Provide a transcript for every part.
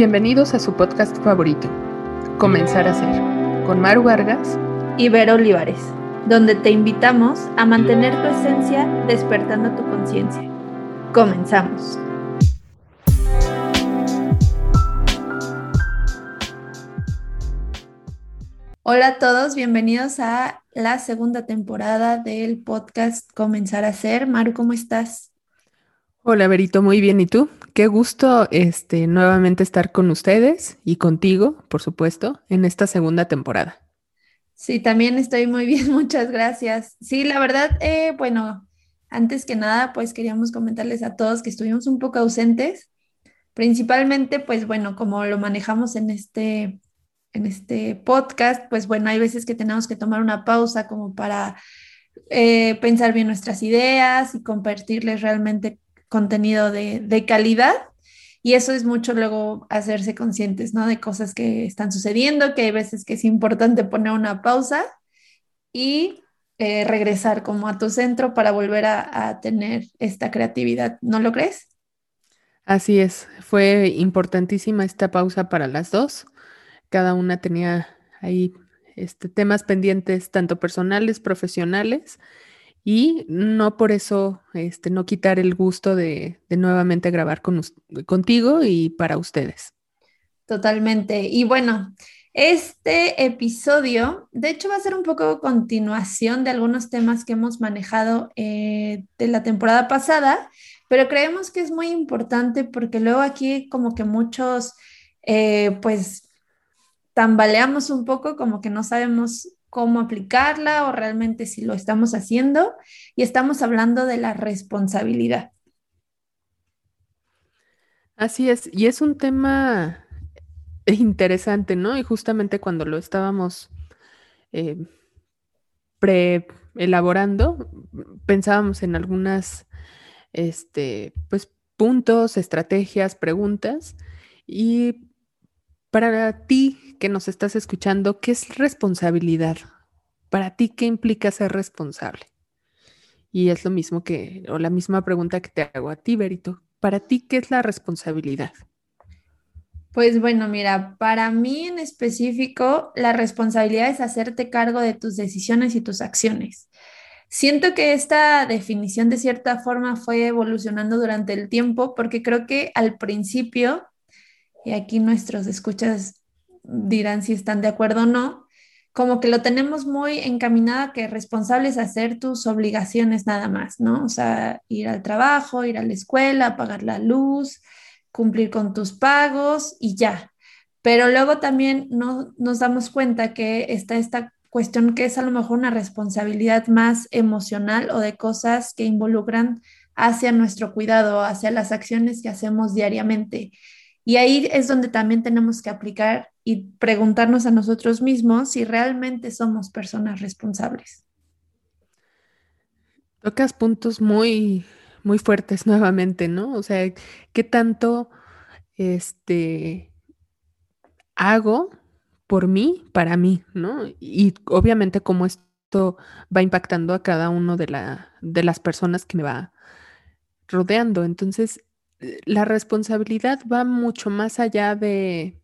Bienvenidos a su podcast favorito, Comenzar a Ser, con Maru Vargas y Vero Olivares, donde te invitamos a mantener tu esencia despertando tu conciencia. Comenzamos. Hola a todos, bienvenidos a la segunda temporada del podcast Comenzar a Ser. Maru, ¿cómo estás? Hola, Verito, muy bien. ¿Y tú? Qué gusto este, nuevamente estar con ustedes y contigo, por supuesto, en esta segunda temporada. Sí, también estoy muy bien, muchas gracias. Sí, la verdad, eh, bueno, antes que nada, pues queríamos comentarles a todos que estuvimos un poco ausentes, principalmente, pues bueno, como lo manejamos en este, en este podcast, pues bueno, hay veces que tenemos que tomar una pausa como para eh, pensar bien nuestras ideas y compartirles realmente contenido de, calidad. Y eso es mucho luego hacerse conscientes, ¿no? De cosas que están sucediendo, que hay veces que es importante poner una pausa y eh, regresar como a tu centro para volver a, tener esta creatividad. ¿No lo crees? Así es, fue importantísima esta pausa para las dos. Cada una tenía ahí este, temas pendientes, tanto personales, profesionales, y no por eso este, no quitar el gusto de, nuevamente grabar con, contigo y para ustedes. Totalmente. Y bueno, este episodio, de hecho, va a ser un poco continuación de algunos temas que hemos manejado eh, de la temporada pasada, pero creemos que es muy importante porque luego aquí como que muchos, eh, pues, tambaleamos un poco, como que no sabemos cómo aplicarla o realmente si lo estamos haciendo. Y estamos hablando de la responsabilidad. Así es, y es un tema interesante, ¿no? Y justamente cuando lo estábamos eh, pre-elaborando, pensábamos en algunas, este, pues, puntos, estrategias, preguntas. Y para ti, que nos estás escuchando, ¿qué es responsabilidad? Para ti, ¿qué implica ser responsable? Y es lo mismo que, o la misma pregunta que te hago a ti, Berito. Para ti, ¿qué es la responsabilidad? Pues bueno, mira, para mí en específico, la responsabilidad es hacerte cargo de tus decisiones y tus acciones. Siento que esta definición de cierta forma fue evolucionando durante el tiempo porque creo que al principio, y aquí nuestros escuchas dirán si están de acuerdo o no, como que lo tenemos muy encaminada que responsables a hacer tus obligaciones nada más, ¿no? O sea, ir al trabajo, ir a la escuela, pagar la luz, cumplir con tus pagos y ya. Pero luego también no, nos damos cuenta que está esta cuestión que es a lo mejor una responsabilidad más emocional o de cosas que involucran hacia nuestro cuidado, hacia las acciones que hacemos diariamente. Y ahí es donde también tenemos que aplicar y preguntarnos a nosotros mismos si realmente somos personas responsables. Tocas puntos muy, muy fuertes nuevamente, ¿no? O sea, ¿qué tanto este, hago por mí, para mí, ¿no? Y obviamente cómo esto va impactando a cada uno de, la, de las personas que me va rodeando. Entonces, la responsabilidad va mucho más allá de,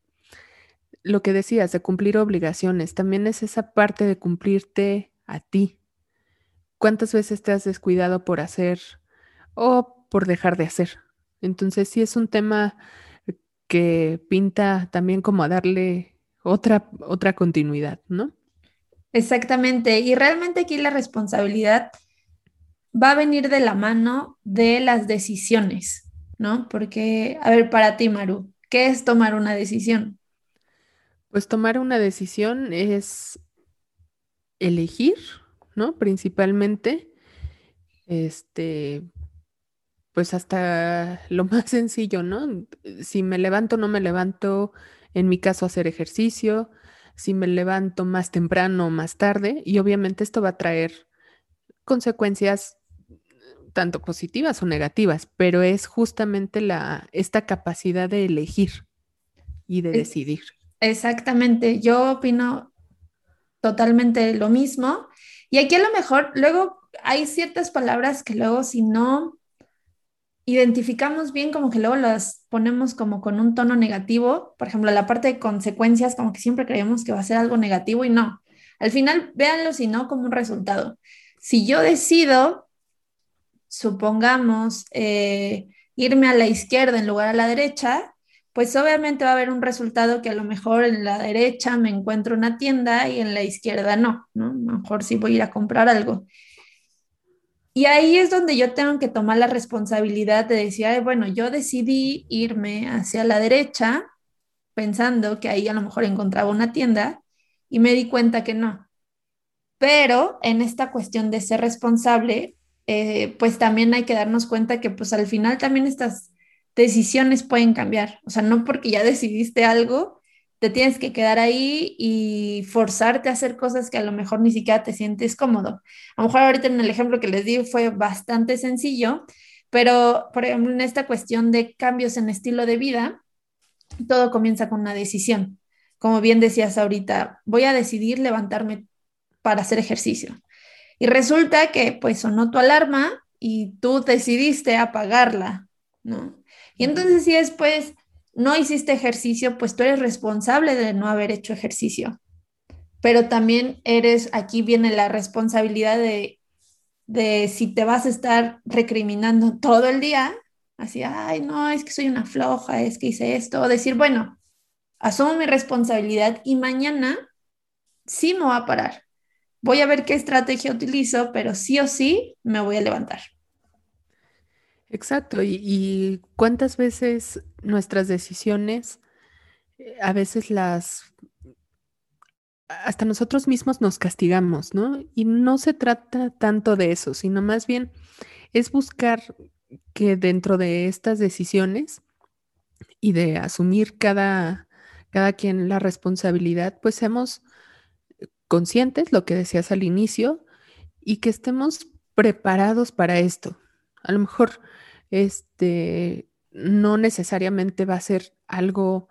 lo que decías, de cumplir obligaciones, también es esa parte de cumplirte a ti. ¿Cuántas veces te has descuidado por hacer o por dejar de hacer? Entonces sí es un tema que pinta también como a darle otra, otra continuidad, ¿no? Exactamente. Y realmente aquí la responsabilidad va a venir de la mano de las decisiones, ¿no? Porque, a ver, para ti, Maru, ¿qué es tomar una decisión? Pues tomar una decisión es elegir, ¿no? Principalmente, este, pues hasta lo más sencillo, ¿no? Si me levanto, no me levanto, en mi caso, hacer ejercicio, si me levanto más temprano o más tarde, y obviamente esto va a traer consecuencias tanto positivas o negativas, pero es justamente la, esta capacidad de elegir y de decidir. Exactamente, yo opino totalmente lo mismo. Y aquí a lo mejor, luego hay ciertas palabras que luego si no identificamos bien como que luego las ponemos como con un tono negativo, por ejemplo, la parte de consecuencias, como que siempre creemos que va a ser algo negativo y no. Al final, véanlo si no como un resultado. Si yo decido, supongamos, eh, irme a la izquierda en lugar a la derecha, pues obviamente va a haber un resultado que a lo mejor en la derecha me encuentro una tienda y en la izquierda no, ¿no? A lo mejor sí voy a ir a comprar algo. Y ahí es donde yo tengo que tomar la responsabilidad de decir, bueno, yo decidí irme hacia la derecha pensando que ahí a lo mejor encontraba una tienda y me di cuenta que no. Pero en esta cuestión de ser responsable, eh, pues también hay que darnos cuenta que pues al final también estas decisiones pueden cambiar. O sea, no porque ya decidiste algo, te tienes que quedar ahí y forzarte a hacer cosas que a lo mejor ni siquiera te sientes cómodo. A lo mejor ahorita en el ejemplo que les di fue bastante sencillo, pero por ejemplo en esta cuestión de cambios en estilo de vida, todo comienza con una decisión. Como bien decías ahorita, voy a decidir levantarme para hacer ejercicio. Y resulta que pues sonó tu alarma y tú decidiste apagarla, ¿no? Y entonces si después no hiciste ejercicio, pues tú eres responsable de no haber hecho ejercicio. Pero también eres, aquí viene la responsabilidad de, de si te vas a estar recriminando todo el día, así, ay, no, es que soy una floja, es que hice esto, o decir, bueno, asumo mi responsabilidad y mañana sí me voy a parar. Voy a ver qué estrategia utilizo, pero sí o sí me voy a levantar. Exacto, y, cuántas veces nuestras decisiones, eh, a veces las, hasta nosotros mismos nos castigamos, ¿no? Y no se trata tanto de eso, sino más bien es buscar que dentro de estas decisiones y de asumir cada, cada quien la responsabilidad, pues seamos conscientes, lo que decías al inicio, y que estemos preparados para esto. A lo mejor este, no necesariamente va a ser algo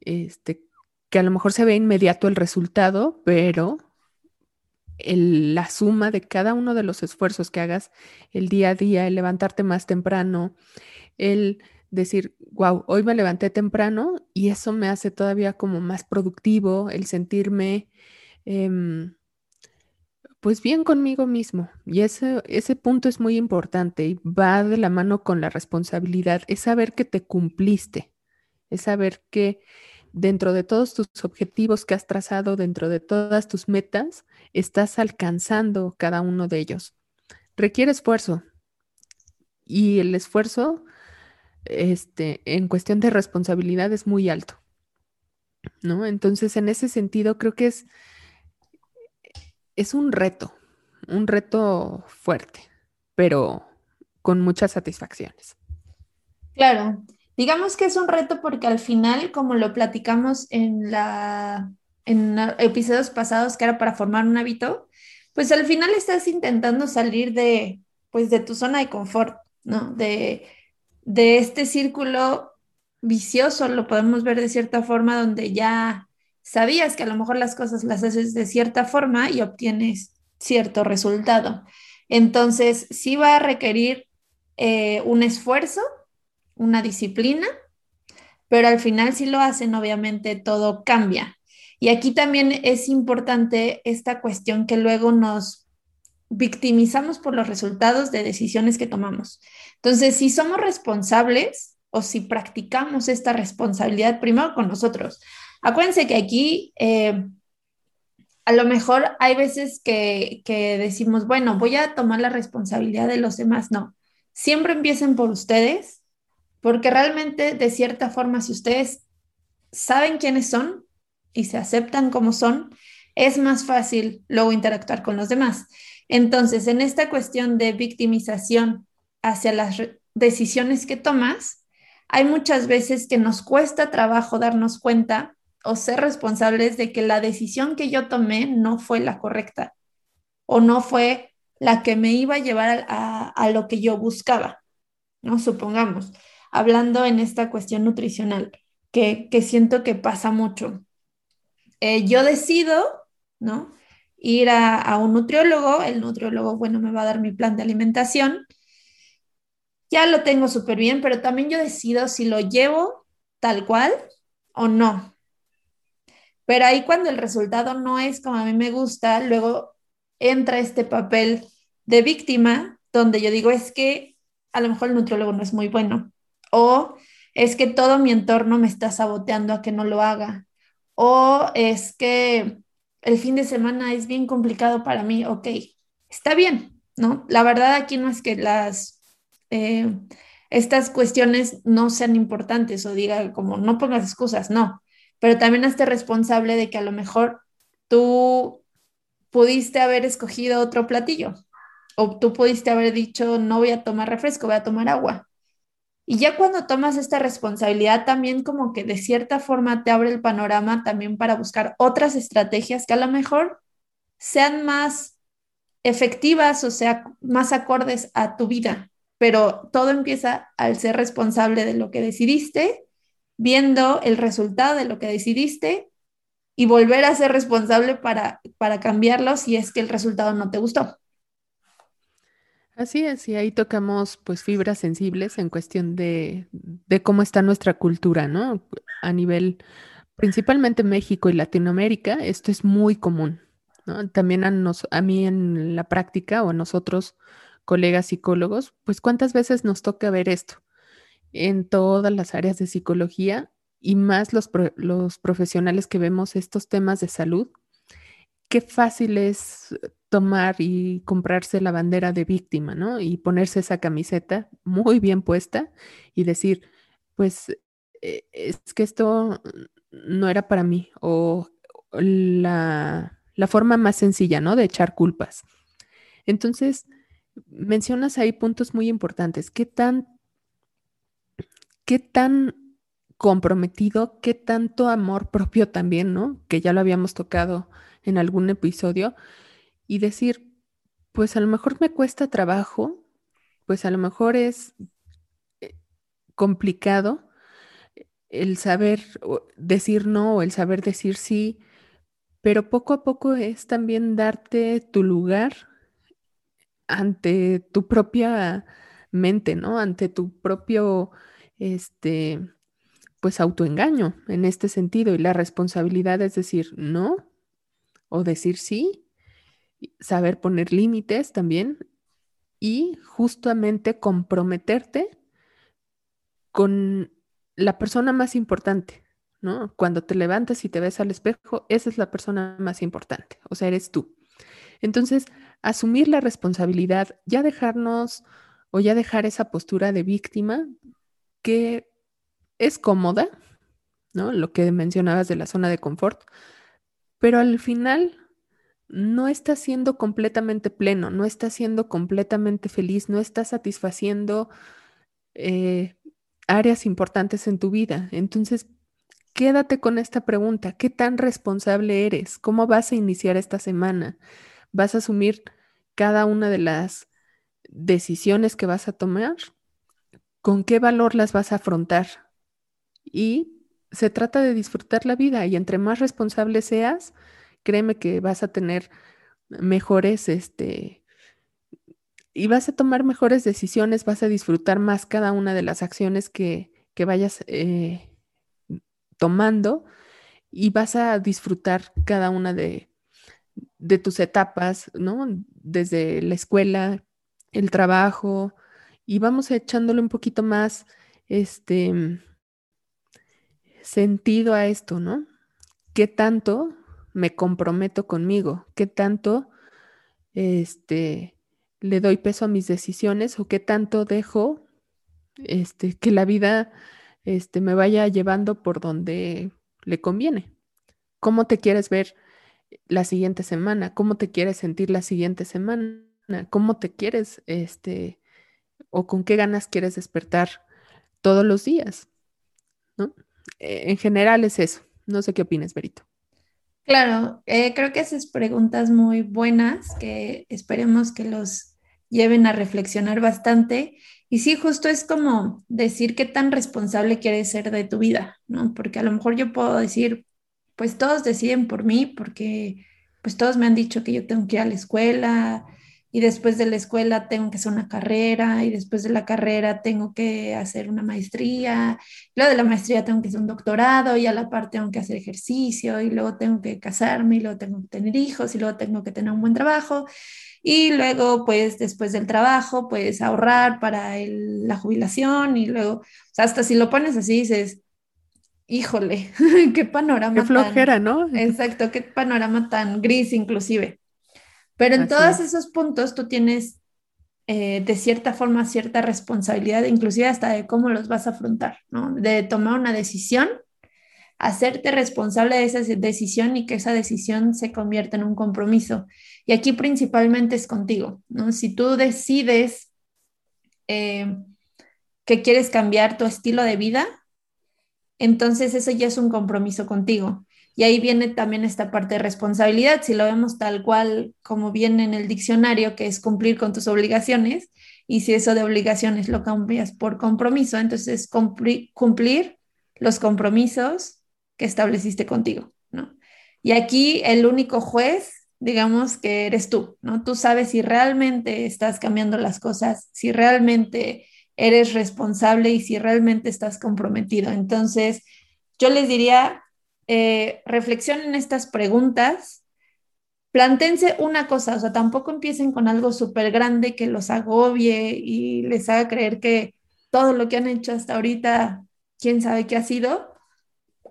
este, que a lo mejor se ve inmediato el resultado, pero la suma de cada uno de los esfuerzos que hagas el día a día, el levantarte más temprano, el decir, wow, hoy me levanté temprano y eso me hace todavía como más productivo, el sentirme em, pues bien conmigo mismo. Y ese, ese punto es muy importante y va de la mano con la responsabilidad. Es saber que te cumpliste, es saber que dentro de todos tus objetivos que has trazado, dentro de todas tus metas, estás alcanzando cada uno de ellos. Requiere esfuerzo y el esfuerzo este, en cuestión de responsabilidad es muy alto. ¿No? Entonces, en ese sentido, creo que es es un reto, un reto fuerte, pero con muchas satisfacciones. Claro, digamos que es un reto porque al final, como lo platicamos en la en episodios pasados que era para formar un hábito, pues al final estás intentando salir de pues de tu zona de confort, ¿no? De, de este círculo vicioso, lo podemos ver de cierta forma, donde ya sabías que a lo mejor las cosas las haces de cierta forma y obtienes cierto resultado. Entonces, sí va a requerir eh, un esfuerzo, una disciplina, pero al final si lo hacen, obviamente todo cambia. Y aquí también es importante esta cuestión que luego nos victimizamos por los resultados de decisiones que tomamos. Entonces, si somos responsables o si practicamos esta responsabilidad primero con nosotros, Acuérdense que aquí eh, a lo mejor hay veces que, que decimos, bueno, voy a tomar la responsabilidad de los demás. No, siempre empiecen por ustedes, porque realmente de cierta forma, si ustedes saben quiénes son y se aceptan como son, es más fácil luego interactuar con los demás. Entonces, en esta cuestión de victimización hacia las decisiones que tomas, hay muchas veces que nos cuesta trabajo darnos cuenta o ser responsables de que la decisión que yo tomé no fue la correcta o no fue la que me iba a llevar a, lo que yo buscaba, ¿no? Supongamos, hablando en esta cuestión nutricional, que, siento que pasa mucho. Eh, yo decido, ¿no? Ir a, a un nutriólogo, el nutriólogo, bueno, me va a dar mi plan de alimentación. ya lo tengo súper bien, pero también yo decido si lo llevo tal cual o no. Pero ahí cuando el resultado no es como a mí me gusta, luego entra este papel de víctima, donde yo digo, es que a lo mejor el nutriólogo no es muy bueno, o es que todo mi entorno me está saboteando a que no lo haga, o es que el fin de semana es bien complicado para mí, ok, está bien, ¿no? La verdad aquí no es que las... Eh, estas cuestiones no sean importantes o diga como no pongas excusas, no, pero también esté responsable de que a lo mejor tú pudiste haber escogido otro platillo o tú pudiste haber dicho no voy a tomar refresco, voy a tomar agua. Y ya cuando tomas esta responsabilidad, también como que de cierta forma te abre el panorama también para buscar otras estrategias que a lo mejor sean más efectivas o sea más acordes a tu vida. Pero todo empieza al ser responsable de lo que decidiste, viendo el resultado de lo que decidiste y volver a ser responsable para, para cambiarlo si es que el resultado no te gustó. Así es, y ahí tocamos pues fibras sensibles en cuestión de, de cómo está nuestra cultura, ¿no? A nivel, principalmente México y Latinoamérica, esto es muy común. También a, nos, a mí en la práctica o a nosotros, colegas psicólogos, pues cuántas veces nos toca ver esto en todas las áreas de psicología y más los, los profesionales que vemos estos temas de salud, qué fácil es tomar y comprarse la bandera de víctima, ¿no? Y ponerse esa camiseta muy bien puesta y decir, pues eh, es que esto no era para mí o la, la forma más sencilla, ¿no? De echar culpas. Entonces, mencionas ahí puntos muy importantes. ¿Qué tan, qué tan comprometido, qué tanto amor propio también, ¿no? Que ya lo habíamos tocado en algún episodio, y decir, pues a lo mejor me cuesta trabajo, pues a lo mejor es eh, complicado el saber decir no o el saber decir sí, pero poco a poco es también darte tu lugar ante tu propia mente, ¿no? Ante tu propio, este, pues autoengaño en este sentido y la responsabilidad es decir no o decir sí, saber poner límites también y justamente comprometerte con la persona más importante, ¿no? Cuando te levantas y te ves al espejo, esa es la persona más importante, o sea, eres tú. Entonces, asumir la responsabilidad, ya dejarnos o ya dejar esa postura de víctima que es cómoda, ¿no? Lo que mencionabas de la zona de confort, pero al final no está siendo completamente pleno, no está siendo completamente feliz, no está satisfaciendo eh, áreas importantes en tu vida. Entonces, quédate con esta pregunta, ¿qué tan responsable eres? ¿Cómo vas a iniciar esta semana? ¿Vas a asumir cada una de las decisiones que vas a tomar? ¿Con qué valor las vas a afrontar? y se trata de disfrutar la vida y entre más responsable seas, créeme que vas a tener mejores, este, y vas a tomar mejores decisiones, vas a disfrutar más cada una de las acciones que, que vayas eh, tomando y vas a disfrutar cada una de, de tus etapas, ¿no? Desde la escuela, el trabajo, y vamos echándole un poquito más, este, sentido a esto, ¿no? ¿Qué tanto me comprometo conmigo? ¿Qué tanto este, le doy peso a mis decisiones o qué tanto dejo este, que la vida este, me vaya llevando por donde le conviene? ¿Cómo te quieres ver la siguiente semana? ¿Cómo te quieres sentir la siguiente semana? ¿Cómo te quieres, este, o con qué ganas quieres despertar todos los días? ¿No? Eh, en general es eso. No sé qué opinas, Berito. Claro, eh, creo que esas preguntas muy buenas que esperemos que los lleven a reflexionar bastante. Y sí, justo es como decir qué tan responsable quieres ser de tu vida, ¿no? Porque a lo mejor yo puedo decir, pues todos deciden por mí, porque pues todos me han dicho que yo tengo que ir a la escuela, y después de la escuela tengo que hacer una carrera y después de la carrera tengo que hacer una maestría, luego de la maestría tengo que hacer un doctorado y a la par tengo que hacer ejercicio y luego tengo que casarme y luego tengo que tener hijos y luego tengo que tener un buen trabajo y luego pues después del trabajo pues ahorrar para la jubilación y luego, o sea, hasta si lo pones así dices, híjole, qué panorama. Qué flojera, ¿no? Exacto, qué panorama tan gris inclusive. Pero en todos esos puntos tú tienes eh, de cierta forma cierta responsabilidad, inclusive hasta de cómo los vas a afrontar, ¿no? De tomar una decisión, hacerte responsable de esa decisión y que esa decisión se convierta en un compromiso. Y aquí principalmente es contigo, ¿no? Si tú decides eh, que quieres cambiar tu estilo de vida, entonces eso ya es un compromiso contigo. Y ahí viene también esta parte de responsabilidad, si lo vemos tal cual como viene en el diccionario, que es cumplir con tus obligaciones, y si eso de obligaciones lo cambias por compromiso, entonces cumplir, cumplir los compromisos que estableciste contigo, ¿no? Y aquí el único juez, digamos que eres tú, ¿no? Tú sabes si realmente estás cambiando las cosas, si realmente eres responsable y si realmente estás comprometido. Entonces, yo les diría, eh, reflexionen estas preguntas, plantense una cosa, o sea, tampoco empiecen con algo súper grande que los agobie y les haga creer que todo lo que han hecho hasta ahorita, quién sabe qué ha sido.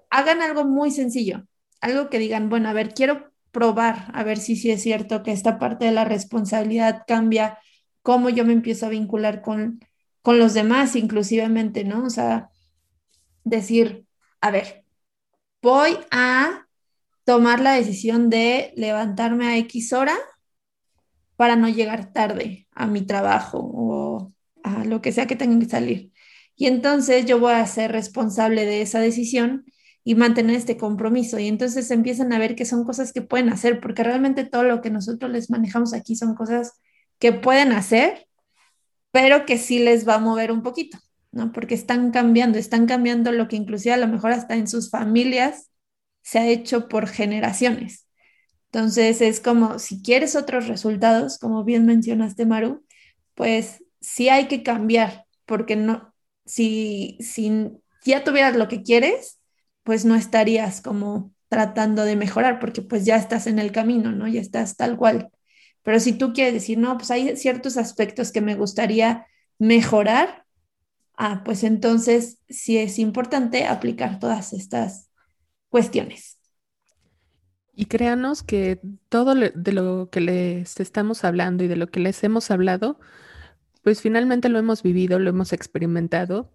Hagan algo muy sencillo, algo que digan, bueno, a ver, quiero probar, a ver si sí es cierto que esta parte de la responsabilidad cambia, cómo yo me empiezo a vincular con, con los demás, inclusivemente, ¿no? O sea, decir, a ver, voy a tomar la decisión de levantarme a X hora para no llegar tarde a mi trabajo o a lo que sea que tenga que salir. Y entonces yo voy a ser responsable de esa decisión y mantener este compromiso. Y entonces empiezan a ver que son cosas que pueden hacer, porque realmente todo lo que nosotros les manejamos aquí son cosas que pueden hacer, pero que sí les va a mover un poquito. ¿No? Porque están cambiando, están cambiando lo que inclusive a lo mejor hasta en sus familias se ha hecho por generaciones. Entonces es como, si quieres otros resultados, como bien mencionaste, Maru, pues sí hay que cambiar, porque no, si, si ya tuvieras lo que quieres, pues no estarías como tratando de mejorar, porque pues ya estás en el camino, ¿no? Ya estás tal cual. Pero si tú quieres decir, no, pues hay ciertos aspectos que me gustaría mejorar, ah, pues entonces sí es importante aplicar todas estas cuestiones. Y créanos que todo de lo que les estamos hablando y de lo que les hemos hablado, pues finalmente lo hemos vivido, lo hemos experimentado,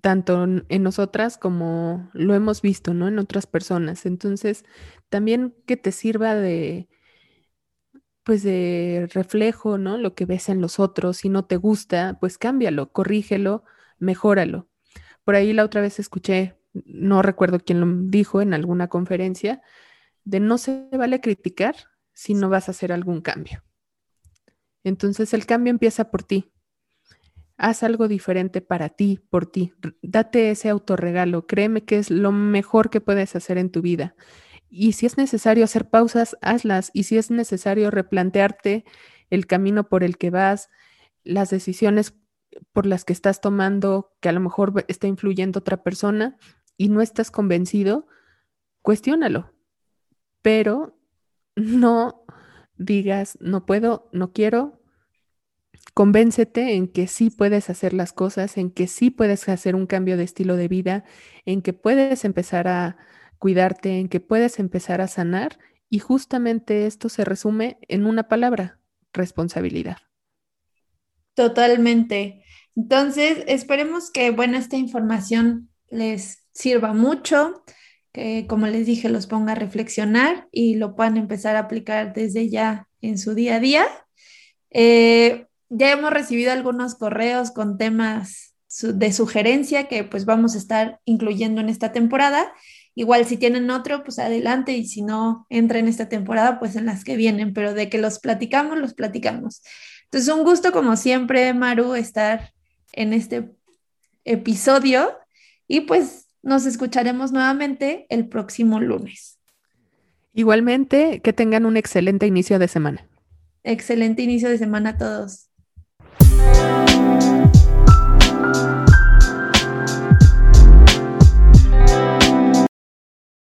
tanto en nosotras como lo hemos visto, ¿no? En otras personas. Entonces, también que te sirva de, pues de reflejo, ¿no? Lo que ves en los otros, si no te gusta, pues cámbialo, corrígelo, mejóralo. Por ahí la otra vez escuché, no recuerdo quién lo dijo en alguna conferencia, de no se vale criticar si no vas a hacer algún cambio. Entonces el cambio empieza por ti. Haz algo diferente para ti, por ti. Date ese autorregalo. Créeme que es lo mejor que puedes hacer en tu vida. Y si es necesario hacer pausas, hazlas. Y si es necesario replantearte el camino por el que vas, las decisiones por las que estás tomando, que a lo mejor está influyendo otra persona y no estás convencido, cuestiónalo. Pero no digas, no puedo, no quiero. Convéncete en que sí puedes hacer las cosas, en que sí puedes hacer un cambio de estilo de vida, en que puedes empezar a, cuidarte, en que puedes empezar a sanar y justamente esto se resume en una palabra, responsabilidad. Totalmente. Entonces, esperemos que, bueno, esta información les sirva mucho, que como les dije, los ponga a reflexionar y lo puedan empezar a aplicar desde ya en su día a día. Eh, ya hemos recibido algunos correos con temas de sugerencia que pues vamos a estar incluyendo en esta temporada Igual si tienen otro, pues adelante y si no entra en esta temporada, pues en las que vienen, pero de que los platicamos, los platicamos. Entonces, un gusto como siempre, Maru, estar en este episodio y pues nos escucharemos nuevamente el próximo lunes. Igualmente, que tengan un excelente inicio de semana. Excelente inicio de semana a todos.